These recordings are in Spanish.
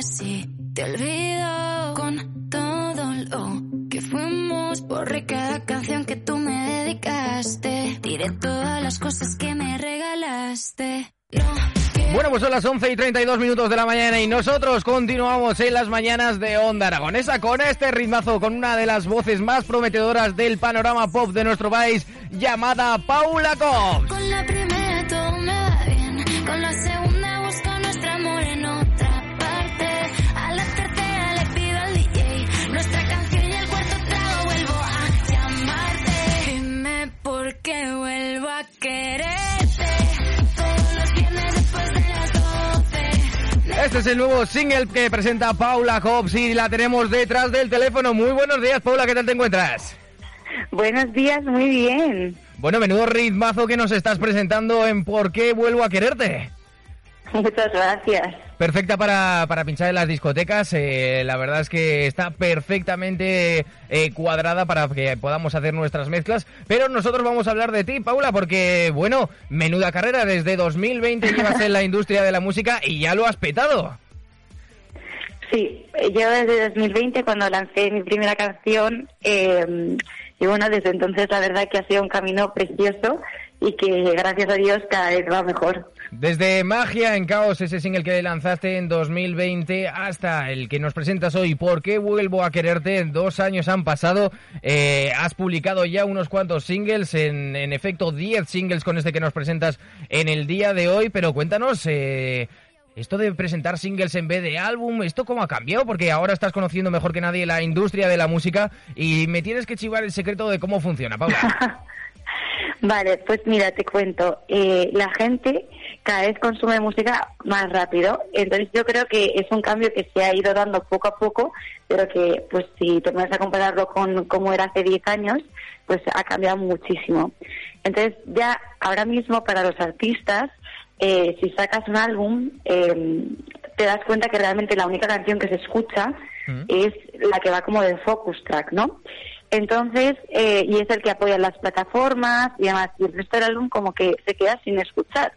Casi te olvido con todo lo que fuimos. Borré cada canción que tú me dedicaste. Tiré todas las cosas que me regalaste. No Bueno, pues son las 11 y 32 minutos de la mañana y nosotros continuamos en las mañanas de Onda Aragonesa con este ritmazo, con una de las voces más prometedoras del panorama pop de nuestro país, llamada Paula Cobbs. Es el nuevo single que presenta Paula Cobbs y la tenemos detrás del teléfono. Muy buenos días, Paula, ¿qué tal te encuentras? Buenos días, muy bien. Bueno, menudo ritmazo que nos estás presentando en ¿Por qué vuelvo a quererte? Muchas gracias. Perfecta para, para pinchar en las discotecas. eh, la verdad es que está perfectamente eh, cuadrada para que podamos hacer nuestras mezclas. Pero nosotros vamos a hablar de ti, Paula, porque, bueno, menuda carrera. Desde 2020 llevas en la industria de la música y ya lo has petado. Sí, yo desde 2020 cuando lancé mi primera canción eh, y bueno, desde entonces la verdad que ha sido un camino precioso y que gracias a Dios cada vez va mejor. Desde Magia en Caos, ese single que lanzaste en 2020, hasta el que nos presentas hoy, ¿Por qué vuelvo a quererte? Dos años han pasado, eh, has publicado ya unos cuantos singles, en, en efecto 10 singles con este que nos presentas en el día de hoy, pero cuéntanos, eh, esto de presentar singles en vez de álbum, ¿esto cómo ha cambiado? Porque ahora estás conociendo mejor que nadie la industria de la música y me tienes que chivar el secreto de cómo funciona, Paula. Vale, pues mira, te cuento. Eh, la gente cada vez consume música más rápido, entonces yo creo que es un cambio que se ha ido dando poco a poco, pero que pues si te a compararlo con cómo era hace 10 años, pues ha cambiado muchísimo. Entonces ya ahora mismo para los artistas, eh, si sacas un álbum, eh, te das cuenta que realmente la única canción que se escucha Mm. es la que va como de focus track, ¿no? Entonces, eh, y es el que apoya las plataformas y demás, y el resto del álbum como que se queda sin escuchar.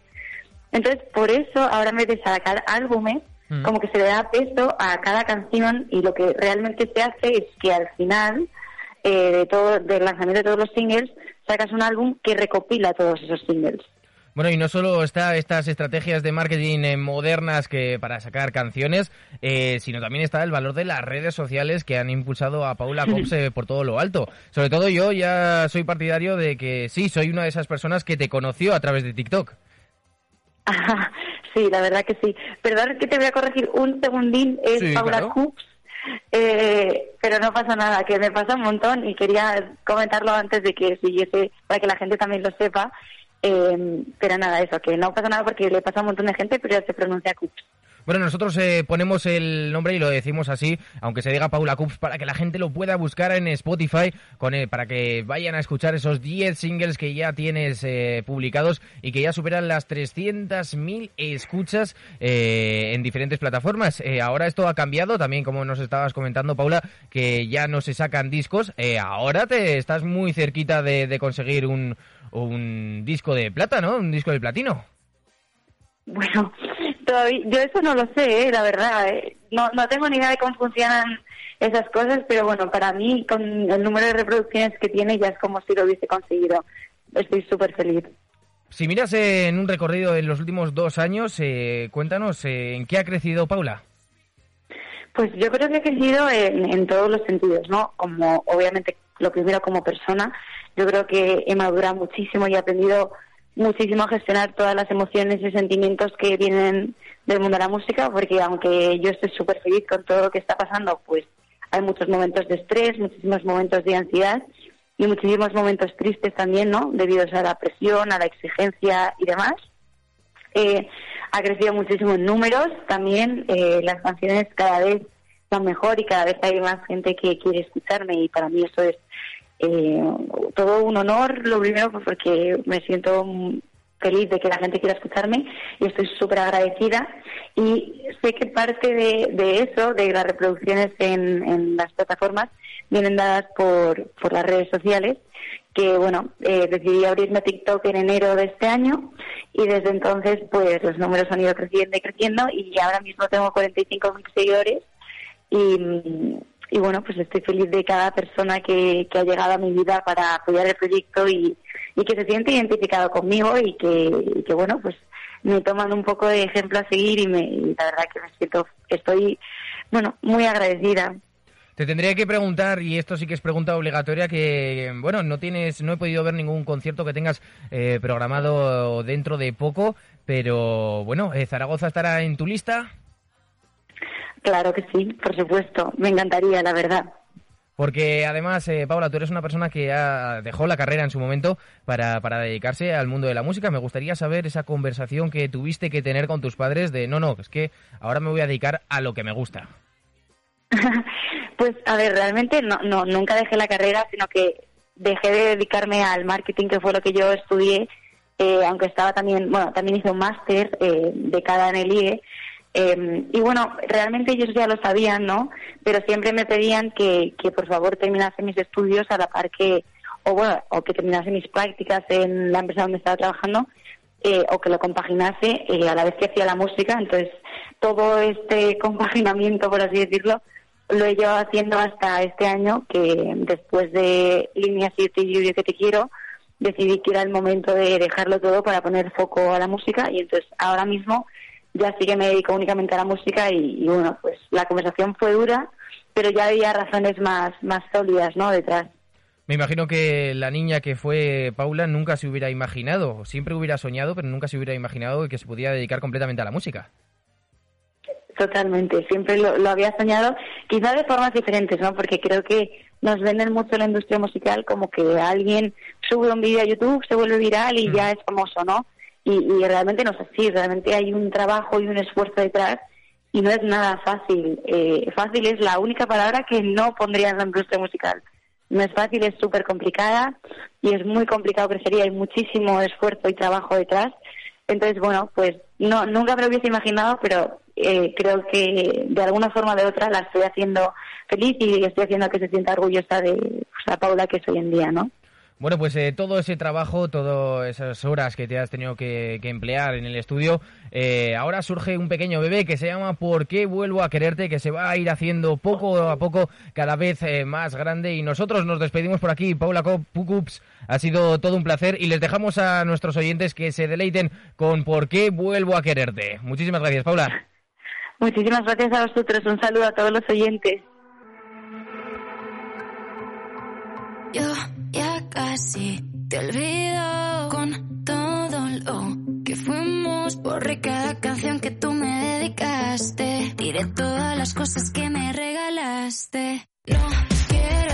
Entonces, por eso, ahora en vez de sacar álbumes, Mm. como que se le da peso a cada canción y lo que realmente se hace es que al final eh, de todo, del lanzamiento de todos los singles, sacas un álbum que recopila todos esos singles. Bueno, y no solo está estas estrategias de marketing eh, modernas que para sacar canciones, eh, sino también está el valor de las redes sociales que han impulsado a Paula Cops eh, por todo lo alto. Sobre todo yo ya soy partidario de que sí, soy una de esas personas que te conoció a través de TikTok. Ajá, sí, la verdad que sí. Perdón que te voy a corregir un segundín, es Sí, Paula claro. Eh, pero no pasa nada, que me pasa un montón y quería comentarlo antes de que siguiese, para que la gente también lo sepa. Eh, pero nada, eso, que no pasa nada porque le pasa a un montón de gente, pero ya se pronuncia Coops. Bueno, nosotros eh, ponemos el nombre y lo decimos así, aunque se diga Paula Cups, para que la gente lo pueda buscar en Spotify, con, eh, para que vayan a escuchar esos 10 singles que ya tienes eh, publicados y que ya superan las 300.000 escuchas eh, en diferentes plataformas. Eh, ahora esto ha cambiado, también como nos estabas comentando, Paula, que ya no se sacan discos. Eh, ahora te estás muy cerquita de, de conseguir un, un disco de plata, ¿no? Un disco de platino. Bueno, todavía, yo eso no lo sé, eh, la verdad. eh. No, no tengo ni idea de cómo funcionan esas cosas, pero bueno, para mí, con el número de reproducciones que tiene, ya es como si lo hubiese conseguido. Estoy súper feliz. Si miras en un recorrido en los últimos dos años, eh, cuéntanos, eh, ¿en qué ha crecido Paula? Pues yo creo que ha crecido en, en, todos los sentidos, ¿no? Como obviamente lo primero como persona, yo creo que he madurado muchísimo y he aprendido muchísimo a gestionar todas las emociones y sentimientos que vienen del mundo de la música, porque aunque yo estoy súper feliz con todo lo que está pasando, pues hay muchos momentos de estrés, muchísimos momentos de ansiedad y muchísimos momentos tristes también, ¿no? Debido a la presión, a la exigencia y demás. Eh, ha crecido muchísimo en números también, eh, las canciones cada vez mejor y cada vez hay más gente que quiere escucharme y para mí eso es eh, todo un honor, lo primero porque me siento feliz de que la gente quiera escucharme y estoy súper agradecida. Y sé que parte de, eso, de las reproducciones en, en, las plataformas, vienen dadas por, por las redes sociales que bueno, eh, decidí abrirme TikTok en enero de este año y desde entonces pues los números han ido creciendo y creciendo y ahora mismo tengo 45.000 seguidores y, y bueno, pues estoy feliz de cada persona que, que ha llegado a mi vida para apoyar el proyecto y, y que se siente identificado conmigo y que, que, bueno, pues me toman un poco de ejemplo a seguir y, me, y la verdad que me siento, estoy, bueno, muy agradecida. Te tendría que preguntar, y esto sí que es pregunta obligatoria, que, bueno, no tienes, no he podido ver ningún concierto que tengas eh, programado dentro de poco, pero bueno, eh, ¿Zaragoza estará en tu lista? Claro que sí, por supuesto, me encantaría, la verdad. Porque además, eh, Paula, tú eres una persona que dejó la carrera en su momento para, para dedicarse al mundo de la música. Me gustaría saber esa conversación que tuviste que tener con tus padres de, no, no, es que ahora me voy a dedicar a lo que me gusta. pues a ver, realmente no, no, nunca dejé la carrera, sino que dejé de dedicarme al marketing, que fue lo que yo estudié, eh, aunque estaba también, bueno, también hice un máster eh, de cada en el IE. Eh, y bueno, realmente ellos ya lo sabían, ¿no? Pero siempre me pedían que, que por favor terminase mis estudios a la par que, o bueno, o que terminase mis prácticas en la empresa donde estaba trabajando, eh, o que lo compaginase eh, a la vez que hacía la música. Entonces, todo este compaginamiento, por así decirlo, lo he llevado haciendo hasta este año, que después de Línea 7 y Lluvia que te quiero, decidí que era el momento de dejarlo todo para poner foco a la música y entonces ahora mismo ya sí que me dedico únicamente a la música y, bueno, pues la conversación fue dura, pero ya había razones más, más sólidas, ¿no?, detrás. Me imagino que la niña que fue Paula nunca se hubiera imaginado, siempre hubiera soñado, pero nunca se hubiera imaginado que se pudiera dedicar completamente a la música. Totalmente, siempre lo, había soñado, quizá de formas diferentes, ¿no? Porque creo que nos venden mucho la industria musical como que alguien sube un vídeo a YouTube, se vuelve viral y ya es famoso, ¿no? Y, realmente no es así, realmente hay un trabajo y un esfuerzo detrás y no es nada fácil. Eh, fácil es la única palabra que no pondría en la industria musical. No es fácil, es súper complicada y es muy complicado crecer y hay muchísimo esfuerzo y trabajo detrás. Entonces, bueno, pues no nunca me lo hubiese imaginado, pero eh, creo que de alguna forma o de otra la estoy haciendo feliz y estoy haciendo que se sienta orgullosa de pues, la Paula que es hoy en día, ¿no? Bueno, pues eh, todo ese trabajo, todas esas horas que te has tenido que, emplear en el estudio, eh, ahora surge un pequeño bebé que se llama ¿Por qué vuelvo a quererte? que se va a ir haciendo poco a poco cada vez más grande y nosotros nos despedimos por aquí. Paula Pucups, ha sido todo un placer y les dejamos a nuestros oyentes que se deleiten con ¿Por qué vuelvo a quererte? Muchísimas gracias, Paula. Muchísimas gracias a vosotros. Un saludo a todos los oyentes. Casi te olvido con todo lo que fuimos. Por cada canción que tú me dedicaste. Diré todas las cosas que me regalaste. No quiero